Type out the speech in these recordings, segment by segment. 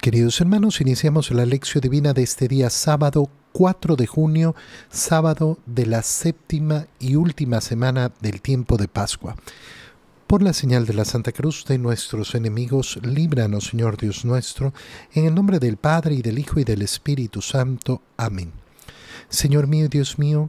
Queridos hermanos, iniciamos la lección divina de este día sábado 4 de junio, sábado de la séptima y última semana del tiempo de Pascua. Por la señal de la Santa Cruz de nuestros enemigos, líbranos, Señor Dios nuestro, en el nombre del Padre y del Hijo y del Espíritu Santo. Amén. Señor mío Dios mío,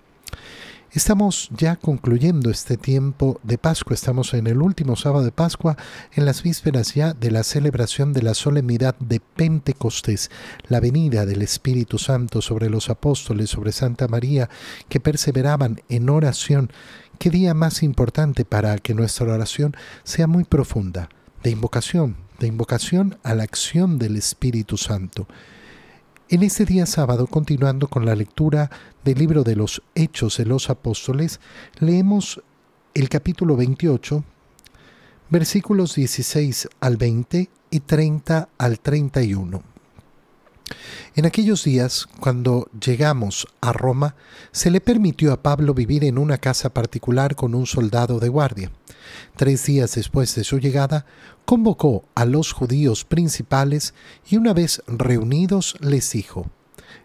Estamos ya concluyendo este tiempo de Pascua, estamos en el último sábado de Pascua, en las vísperas ya de la celebración de la solemnidad de Pentecostés, la venida del Espíritu Santo sobre los apóstoles, sobre Santa María, que perseveraban en oración. Qué día más importante para que nuestra oración sea muy profunda, de invocación, de invocación a la acción del Espíritu Santo. En este día sábado, continuando con la lectura del libro de los Hechos de los Apóstoles, leemos el capítulo 28, versículos 16 al 20 y 30 al 31. En aquellos días, cuando llegamos a Roma, se le permitió a Pablo vivir en una casa particular con un soldado de guardia. Tres días después de su llegada, convocó a los judíos principales y una vez reunidos les dijo,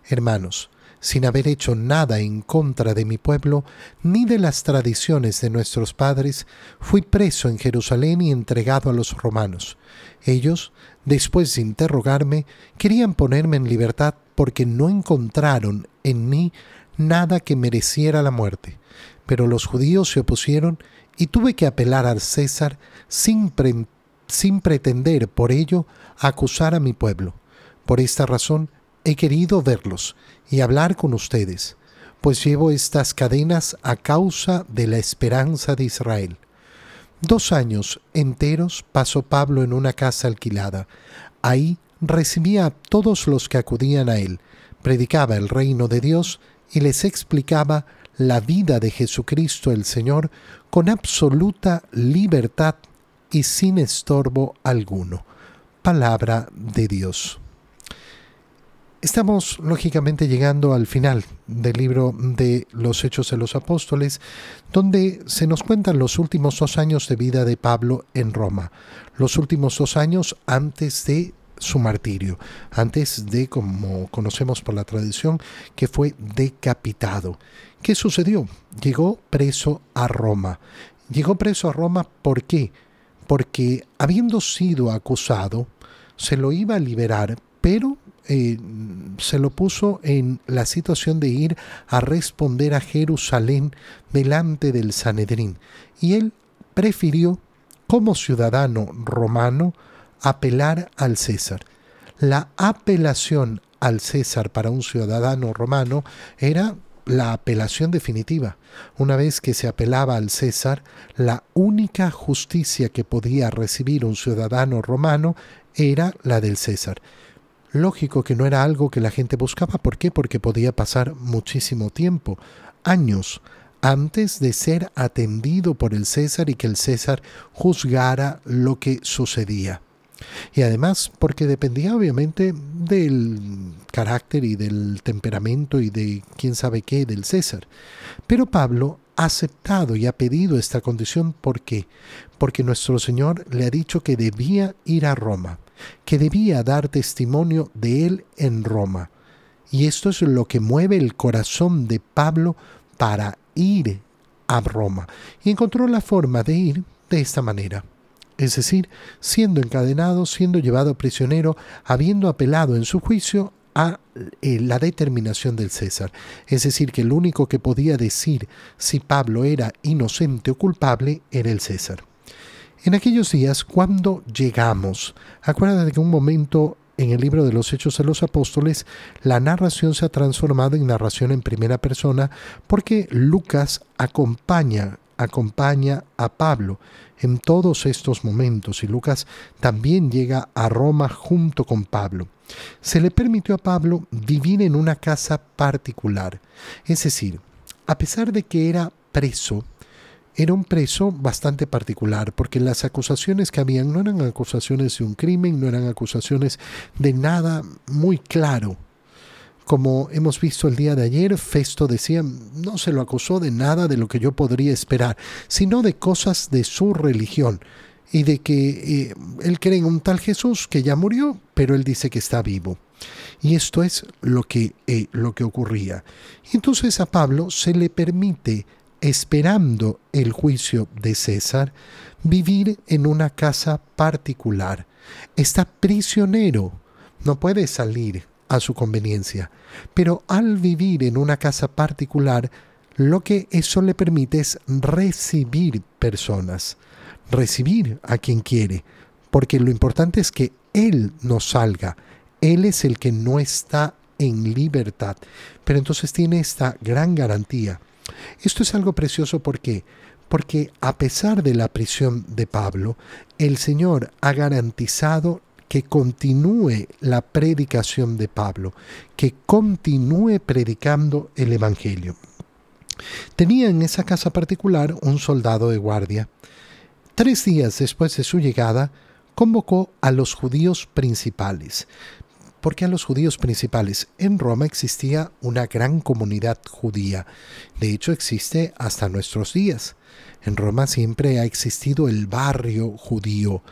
Hermanos, sin haber hecho nada en contra de mi pueblo, ni de las tradiciones de nuestros padres, fui preso en Jerusalén y entregado a los romanos. Ellos, después de interrogarme, querían ponerme en libertad porque no encontraron en mí nada que mereciera la muerte. Pero los judíos se opusieron y tuve que apelar al César sin, sin pretender por ello acusar a mi pueblo. Por esta razón he querido verlos y hablar con ustedes, pues llevo estas cadenas a causa de la esperanza de Israel. Dos años enteros pasó Pablo en una casa alquilada. Ahí recibía a todos los que acudían a él, predicaba el reino de Dios y les explicaba la vida de Jesucristo el Señor con absoluta libertad y sin estorbo alguno. Palabra de Dios. Estamos lógicamente llegando al final del libro de los Hechos de los Apóstoles, donde se nos cuentan los últimos dos años de vida de Pablo en Roma, los últimos dos años antes de su martirio, antes de, como conocemos por la tradición, que fue decapitado. ¿Qué sucedió? Llegó preso a Roma. Llegó preso a Roma ¿por qué? Porque habiendo sido acusado, se lo iba a liberar, pero eh, se lo puso en la situación de ir a responder a Jerusalén delante del Sanedrín. Y él prefirió, como ciudadano romano, apelar al César. La apelación al César para un ciudadano romano era la apelación definitiva. Una vez que se apelaba al César, la única justicia que podía recibir un ciudadano romano era la del César. Lógico que no era algo que la gente buscaba. ¿Por qué? Porque podía pasar muchísimo tiempo, años, antes de ser atendido por el César y que el César juzgara lo que sucedía. Y además porque dependía obviamente del carácter y del temperamento y de quién sabe qué del César. Pero Pablo ha aceptado y ha pedido esta condición. ¿Por qué? Porque nuestro Señor le ha dicho que debía ir a Roma que debía dar testimonio de él en Roma. Y esto es lo que mueve el corazón de Pablo para ir a Roma. Y encontró la forma de ir de esta manera. Es decir, siendo encadenado, siendo llevado prisionero, habiendo apelado en su juicio a eh, la determinación del César. Es decir, que el único que podía decir si Pablo era inocente o culpable era el César. En aquellos días, cuando llegamos, acuérdate que un momento en el libro de los Hechos de los Apóstoles, la narración se ha transformado en narración en primera persona porque Lucas acompaña, acompaña a Pablo en todos estos momentos y Lucas también llega a Roma junto con Pablo. Se le permitió a Pablo vivir en una casa particular, es decir, a pesar de que era preso, era un preso bastante particular, porque las acusaciones que habían no eran acusaciones de un crimen, no eran acusaciones de nada muy claro. Como hemos visto el día de ayer, Festo decía, no se lo acusó de nada de lo que yo podría esperar, sino de cosas de su religión y de que eh, él cree en un tal Jesús que ya murió, pero él dice que está vivo. Y esto es lo que, eh, lo que ocurría. Entonces a Pablo se le permite, esperando el juicio de César, vivir en una casa particular. Está prisionero, no puede salir a su conveniencia. Pero al vivir en una casa particular, lo que eso le permite es recibir personas, recibir a quien quiere, porque lo importante es que Él no salga, Él es el que no está en libertad, pero entonces tiene esta gran garantía. Esto es algo precioso porque porque a pesar de la prisión de Pablo, el Señor ha garantizado que continúe la predicación de Pablo, que continúe predicando el Evangelio. Tenía en esa casa particular un soldado de guardia. Tres días después de su llegada, convocó a los judíos principales. ¿Por qué a los judíos principales? En Roma existía una gran comunidad judía. De hecho, existe hasta nuestros días. En Roma siempre ha existido el barrio judío,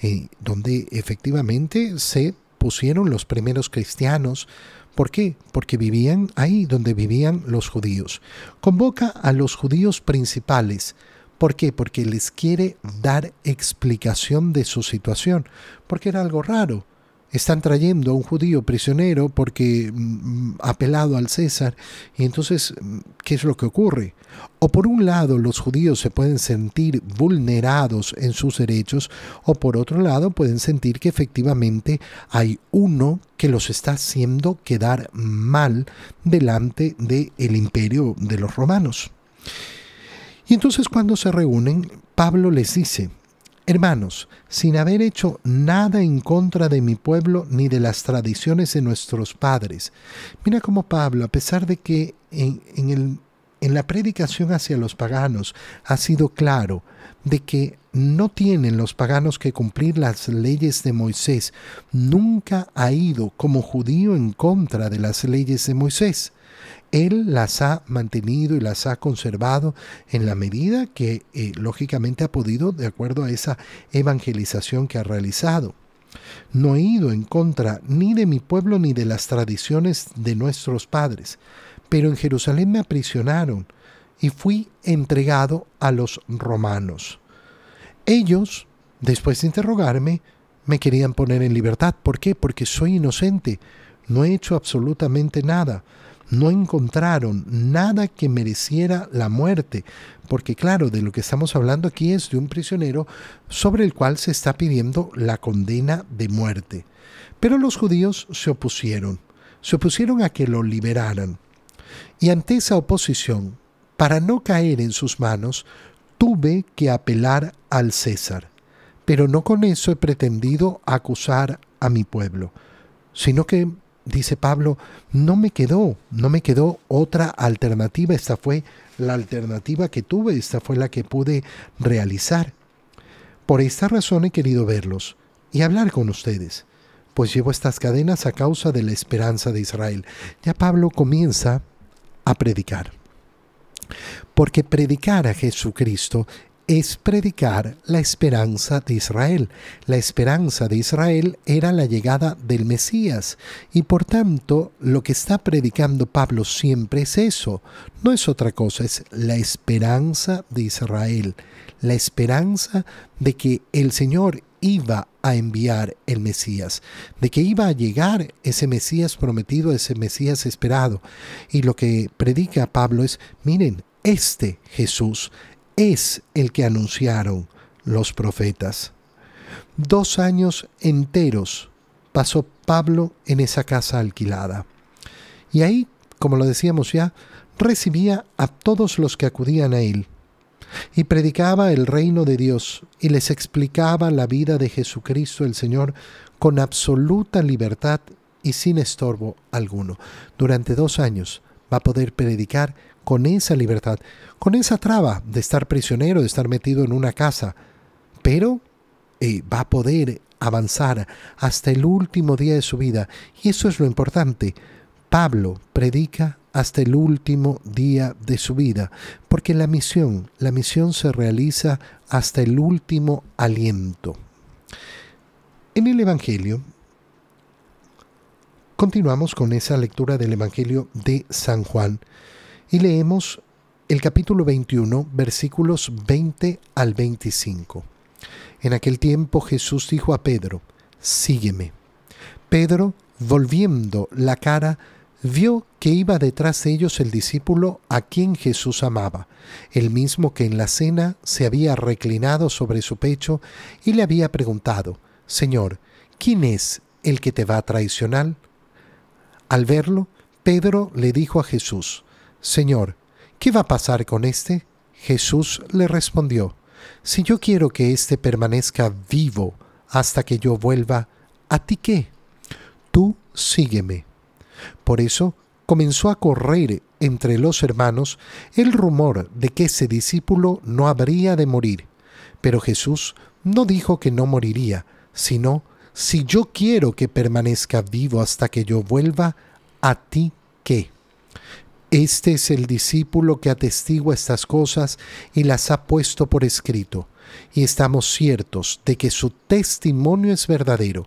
eh, donde efectivamente se pusieron los primeros cristianos. ¿Por qué? Porque vivían ahí donde vivían los judíos. Convoca a los judíos principales. ¿Por qué? Porque les quiere dar explicación de su situación, porque era algo raro están trayendo a un judío prisionero porque mm, mm, apelado al César. Y entonces, mm, ¿qué es lo que ocurre? O por un lado los judíos se pueden sentir vulnerados en sus derechos, o por otro lado pueden sentir que efectivamente hay uno que los está haciendo quedar mal delante del el imperio de los romanos. Y entonces cuando se reúnen, Pablo les dice, Hermanos, sin haber hecho nada en contra de mi pueblo ni de las tradiciones de nuestros padres. Mira cómo Pablo, a pesar de que en, el, en la predicación hacia los paganos ha sido claro de que no tienen los paganos que cumplir las leyes de Moisés, nunca ha ido como judío en contra de las leyes de Moisés. Él las ha mantenido y las ha conservado en la medida que eh, lógicamente ha podido de acuerdo a esa evangelización que ha realizado. No he ido en contra ni de mi pueblo ni de las tradiciones de nuestros padres, pero en Jerusalén me aprisionaron y fui entregado a los romanos. Ellos, después de interrogarme, me querían poner en libertad. ¿Por qué? Porque soy inocente. No he hecho absolutamente nada no encontraron nada que mereciera la muerte, porque claro, de lo que estamos hablando aquí es de un prisionero sobre el cual se está pidiendo la condena de muerte. Pero los judíos se opusieron, se opusieron a que lo liberaran. Y ante esa oposición, para no caer en sus manos, tuve que apelar al César. Pero no con eso he pretendido acusar a mi pueblo, sino que dice Pablo, no me quedó, no me quedó otra alternativa, esta fue la alternativa que tuve, esta fue la que pude realizar. Por esta razón he querido verlos y hablar con ustedes, pues llevo estas cadenas a causa de la esperanza de Israel. Ya Pablo comienza a predicar. Porque predicar a Jesucristo es predicar la esperanza de Israel. La esperanza de Israel era la llegada del Mesías y por tanto lo que está predicando Pablo siempre es eso, no es otra cosa, es la esperanza de Israel, la esperanza de que el Señor iba a enviar el Mesías, de que iba a llegar ese Mesías prometido, ese Mesías esperado. Y lo que predica Pablo es, miren, este Jesús es el que anunciaron los profetas. Dos años enteros pasó Pablo en esa casa alquilada. Y ahí, como lo decíamos ya, recibía a todos los que acudían a él. Y predicaba el reino de Dios y les explicaba la vida de Jesucristo el Señor con absoluta libertad y sin estorbo alguno. Durante dos años va a poder predicar con esa libertad, con esa traba de estar prisionero, de estar metido en una casa, pero eh, va a poder avanzar hasta el último día de su vida. Y eso es lo importante. Pablo predica hasta el último día de su vida, porque la misión, la misión se realiza hasta el último aliento. En el Evangelio, continuamos con esa lectura del Evangelio de San Juan y leemos el capítulo 21, versículos 20 al 25. En aquel tiempo Jesús dijo a Pedro, Sígueme. Pedro, volviendo la cara, vio que iba detrás de ellos el discípulo a quien Jesús amaba, el mismo que en la cena se había reclinado sobre su pecho y le había preguntado, Señor, ¿quién es el que te va a traicionar? Al verlo, Pedro le dijo a Jesús, Señor, ¿qué va a pasar con éste? Jesús le respondió, si yo quiero que éste permanezca vivo hasta que yo vuelva, ¿a ti qué? Tú sígueme. Por eso comenzó a correr entre los hermanos el rumor de que ese discípulo no habría de morir. Pero Jesús no dijo que no moriría, sino, si yo quiero que permanezca vivo hasta que yo vuelva, ¿a ti qué? Este es el discípulo que atestigua estas cosas y las ha puesto por escrito, y estamos ciertos de que su testimonio es verdadero.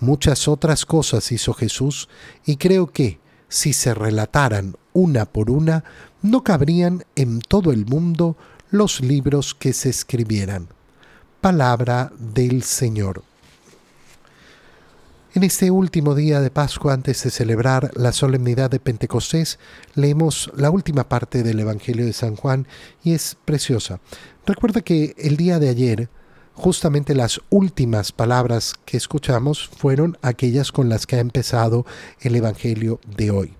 Muchas otras cosas hizo Jesús, y creo que, si se relataran una por una, no cabrían en todo el mundo los libros que se escribieran. Palabra del Señor. En este último día de Pascua, antes de celebrar la solemnidad de Pentecostés, leemos la última parte del Evangelio de San Juan y es preciosa. Recuerda que el día de ayer, justamente las últimas palabras que escuchamos fueron aquellas con las que ha empezado el Evangelio de hoy.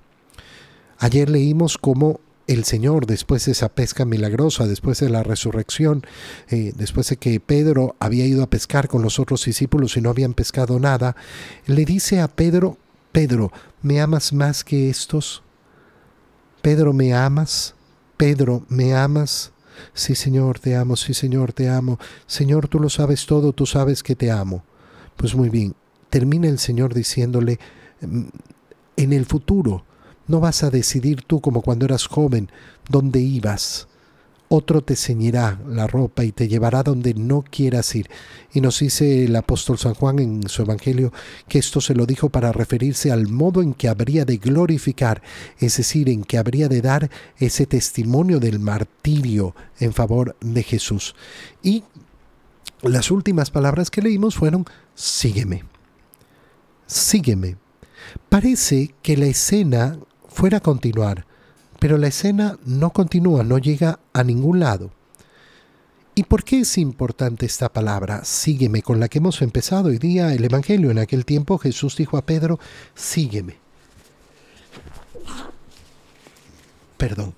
Ayer leímos cómo el Señor, después de esa pesca milagrosa, después de la resurrección, eh, después de que Pedro había ido a pescar con los otros discípulos y no habían pescado nada, le dice a Pedro, Pedro, ¿me amas más que estos? Pedro, ¿me amas? Pedro, ¿me amas? Sí, Señor, te amo, sí, Señor, te amo. Señor, tú lo sabes todo, tú sabes que te amo. Pues muy bien, termina el Señor diciéndole, mm, en el futuro, no vas a decidir tú como cuando eras joven dónde ibas. Otro te ceñirá la ropa y te llevará donde no quieras ir. Y nos dice el apóstol San Juan en su Evangelio que esto se lo dijo para referirse al modo en que habría de glorificar, es decir, en que habría de dar ese testimonio del martirio en favor de Jesús. Y las últimas palabras que leímos fueron, sígueme, sígueme. Parece que la escena fuera a continuar, pero la escena no continúa, no llega a ningún lado. ¿Y por qué es importante esta palabra? Sígueme, con la que hemos empezado hoy día el Evangelio. En aquel tiempo Jesús dijo a Pedro, sígueme. Perdón.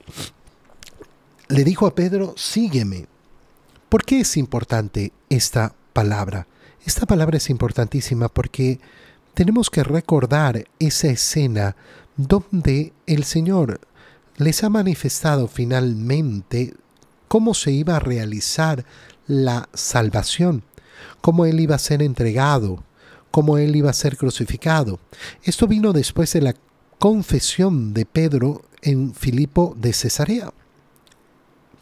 Le dijo a Pedro, sígueme. ¿Por qué es importante esta palabra? Esta palabra es importantísima porque tenemos que recordar esa escena donde el Señor les ha manifestado finalmente cómo se iba a realizar la salvación, cómo Él iba a ser entregado, cómo Él iba a ser crucificado. Esto vino después de la confesión de Pedro en Filipo de Cesarea.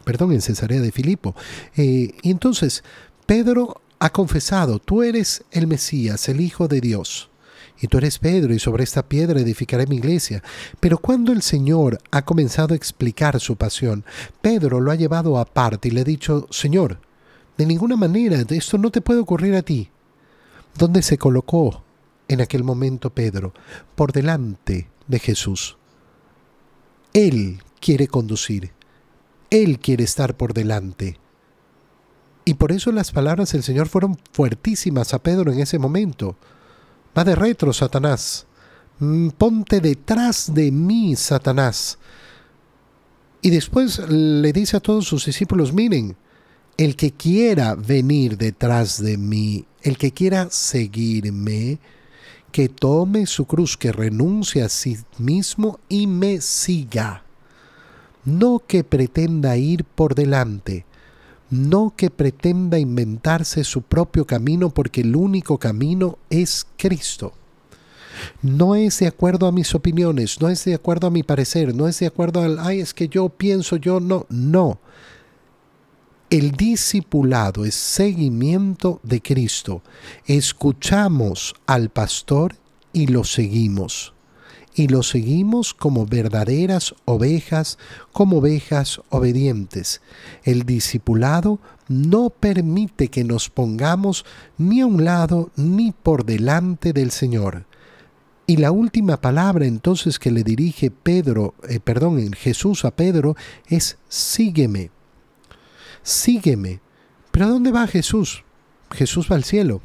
Perdón, en Cesarea de Filipo. Eh, y entonces, Pedro ha confesado, tú eres el Mesías, el Hijo de Dios y tú eres Pedro, y sobre esta piedra edificaré mi iglesia. Pero cuando el Señor ha comenzado a explicar su pasión, Pedro lo ha llevado aparte y le ha dicho, Señor, de ninguna manera, esto no te puede ocurrir a ti. ¿Dónde se colocó en aquel momento Pedro? Por delante de Jesús. Él quiere conducir. Él quiere estar por delante. Y por eso las palabras del Señor fueron fuertísimas a Pedro en ese momento. Va de retro, Satanás. Mm, ponte detrás de mí, Satanás. Y después le dice a todos sus discípulos, miren, el que quiera venir detrás de mí, el que quiera seguirme, que tome su cruz, que renuncie a sí mismo y me siga. no que pretenda ir por delante, no que pretenda inventarse su propio camino porque el único camino es Cristo. No es de acuerdo a mis opiniones, no es de acuerdo a mi parecer, no es de acuerdo al, ay, es que yo pienso, yo no, no. El discipulado es seguimiento de Cristo. Escuchamos al pastor y lo seguimos y lo seguimos como verdaderas ovejas, como ovejas obedientes. El discipulado no permite que nos pongamos ni a un lado ni por delante del Señor. Y la última palabra entonces que le dirige Pedro, eh, perdón, Jesús a Pedro es sígueme. Sígueme. ¿Pero a dónde va Jesús? Jesús va al cielo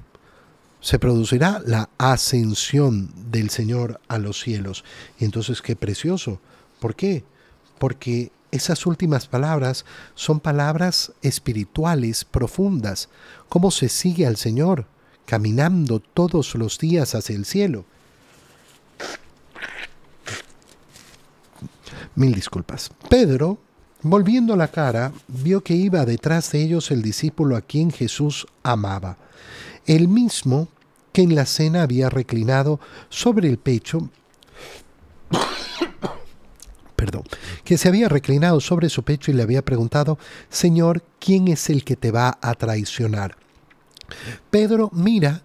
se producirá la ascensión del Señor a los cielos. Y entonces, qué precioso. ¿Por qué? Porque esas últimas palabras son palabras espirituales profundas. ¿Cómo se sigue al Señor? Caminando todos los días hacia el cielo. Mil disculpas. Pedro, volviendo la cara, vio que iba detrás de ellos el discípulo a quien Jesús amaba el mismo que en la cena había reclinado sobre el pecho, perdón, que se había reclinado sobre su pecho y le había preguntado, Señor, ¿quién es el que te va a traicionar? Pedro mira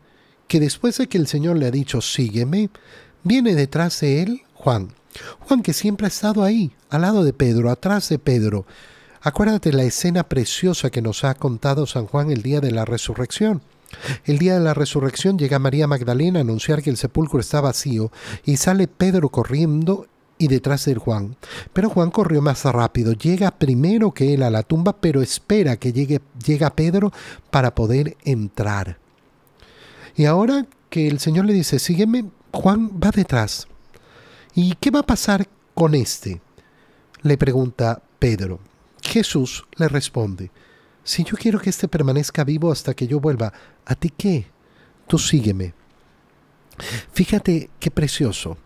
que después de que el Señor le ha dicho, sígueme, viene detrás de él Juan. Juan que siempre ha estado ahí, al lado de Pedro, atrás de Pedro. Acuérdate la escena preciosa que nos ha contado San Juan el día de la resurrección. El día de la resurrección llega María Magdalena a anunciar que el sepulcro está vacío y sale Pedro corriendo y detrás de Juan. Pero Juan corrió más rápido, llega primero que él a la tumba, pero espera que llegue llega Pedro para poder entrar. Y ahora que el Señor le dice, sígueme, Juan va detrás. ¿Y qué va a pasar con este? Le pregunta Pedro. Jesús le responde, si yo quiero que éste permanezca vivo hasta que yo vuelva, ¿a ti qué? Tú sígueme. Fíjate qué precioso.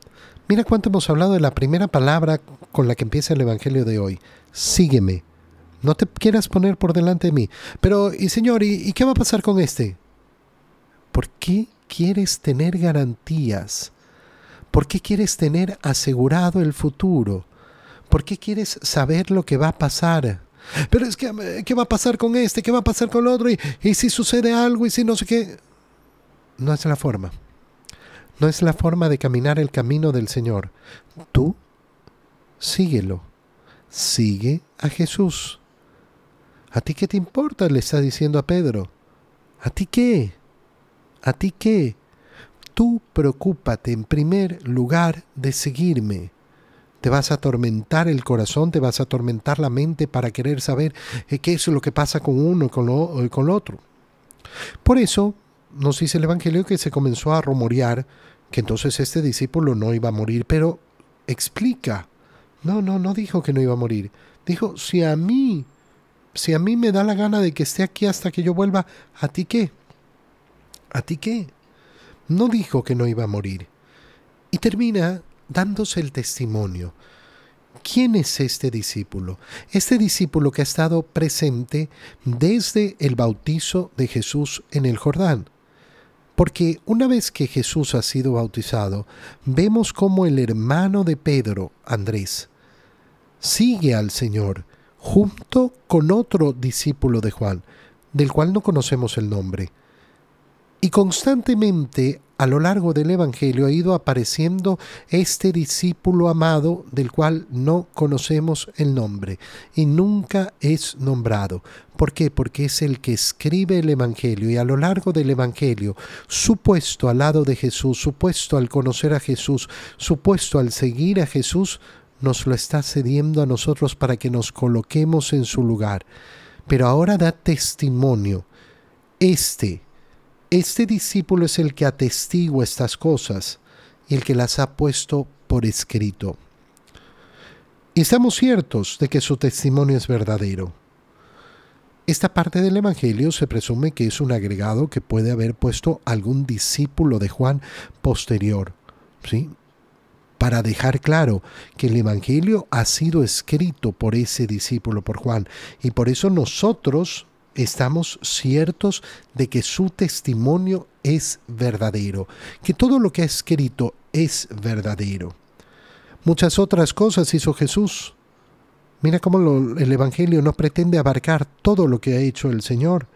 Mira cuánto hemos hablado de la primera palabra con la que empieza el Evangelio de hoy. Sígueme. No te quieras poner por delante de mí. Pero, y Señor, ¿y, ¿y qué va a pasar con este? ¿Por qué quieres tener garantías? ¿Por qué quieres tener asegurado el futuro? ¿Por qué quieres saber lo que va a pasar? Pero es que, ¿qué va a pasar con este? ¿Qué va a pasar con el otro? ¿Y, y si sucede algo? ¿Y si no sé qué? No es la forma. No es la forma de caminar el camino del Señor. Tú síguelo. Sigue a Jesús. ¿A ti qué te importa? Le está diciendo a Pedro. ¿A ti qué? ¿A ti qué? Tú preocúpate en primer lugar de seguirme te vas a atormentar el corazón, te vas a atormentar la mente para querer saber eh, qué es lo que pasa con uno con, lo, con otro. Por eso nos dice el Evangelio que se comenzó a rumorear que entonces este discípulo no iba a morir, pero explica. No, no, no dijo que no iba a morir. Dijo, si a mí, si a mí me da la gana de que esté aquí hasta que yo vuelva, ¿a ti qué? ¿A ti qué? No dijo que no iba a morir. Y termina dándose el testimonio. ¿Quién es este discípulo? Este discípulo que ha estado presente desde el bautizo de Jesús en el Jordán. Porque una vez que Jesús ha sido bautizado, vemos como el hermano de Pedro, Andrés, sigue al Señor junto con otro discípulo de Juan, del cual no conocemos el nombre. Y constantemente a lo largo del Evangelio ha ido apareciendo este discípulo amado del cual no conocemos el nombre y nunca es nombrado. ¿Por qué? Porque es el que escribe el Evangelio y a lo largo del Evangelio, supuesto al lado de Jesús, supuesto al conocer a Jesús, supuesto al seguir a Jesús, nos lo está cediendo a nosotros para que nos coloquemos en su lugar. Pero ahora da testimonio. Este este discípulo es el que atestigua estas cosas y el que las ha puesto por escrito. Y estamos ciertos de que su testimonio es verdadero. Esta parte del Evangelio se presume que es un agregado que puede haber puesto algún discípulo de Juan posterior. ¿sí? para dejar claro que el Evangelio ha sido escrito por ese discípulo, por Juan, y por eso nosotros estamos ciertos de que su testimonio es verdadero, que todo lo que ha escrito es verdadero. Muchas otras cosas hizo Jesús. Mira cómo el Evangelio no pretende abarcar todo lo que ha hecho el Señor.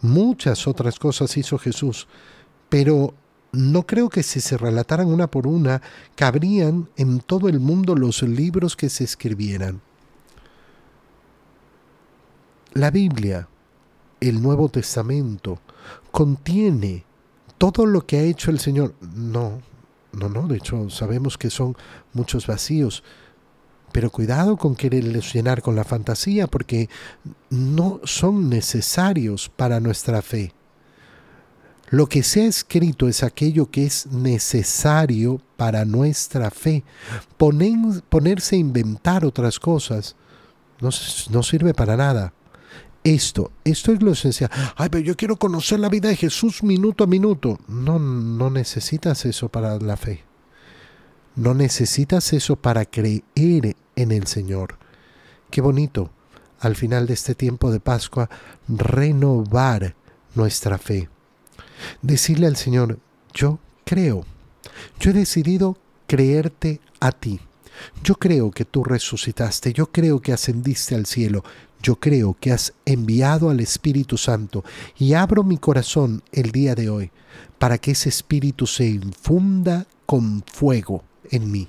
Muchas otras cosas hizo Jesús, pero no creo que si se relataran una por una, cabrían en todo el mundo los libros que se escribieran. La Biblia, el Nuevo Testamento, contiene todo lo que ha hecho el Señor. No, no, no, de hecho sabemos que son muchos vacíos. Pero cuidado con quererles llenar con la fantasía porque no son necesarios para nuestra fe. Lo que se ha escrito es aquello que es necesario para nuestra fe. ponerse a inventar otras cosas no, no sirve para nada esto, esto es lo esencial. Ay, pero yo quiero conocer la vida de Jesús minuto a minuto. No, no necesitas eso para la fe. No necesitas eso para creer en el Señor. Qué bonito, al final de este tiempo de Pascua, renovar nuestra fe. Decirle al Señor, yo creo. Yo he decidido creerte a ti. Yo creo que tú resucitaste, yo creo que ascendiste al cielo, yo creo que has enviado al Espíritu Santo y abro mi corazón el día de hoy para que ese Espíritu se infunda con fuego en mí.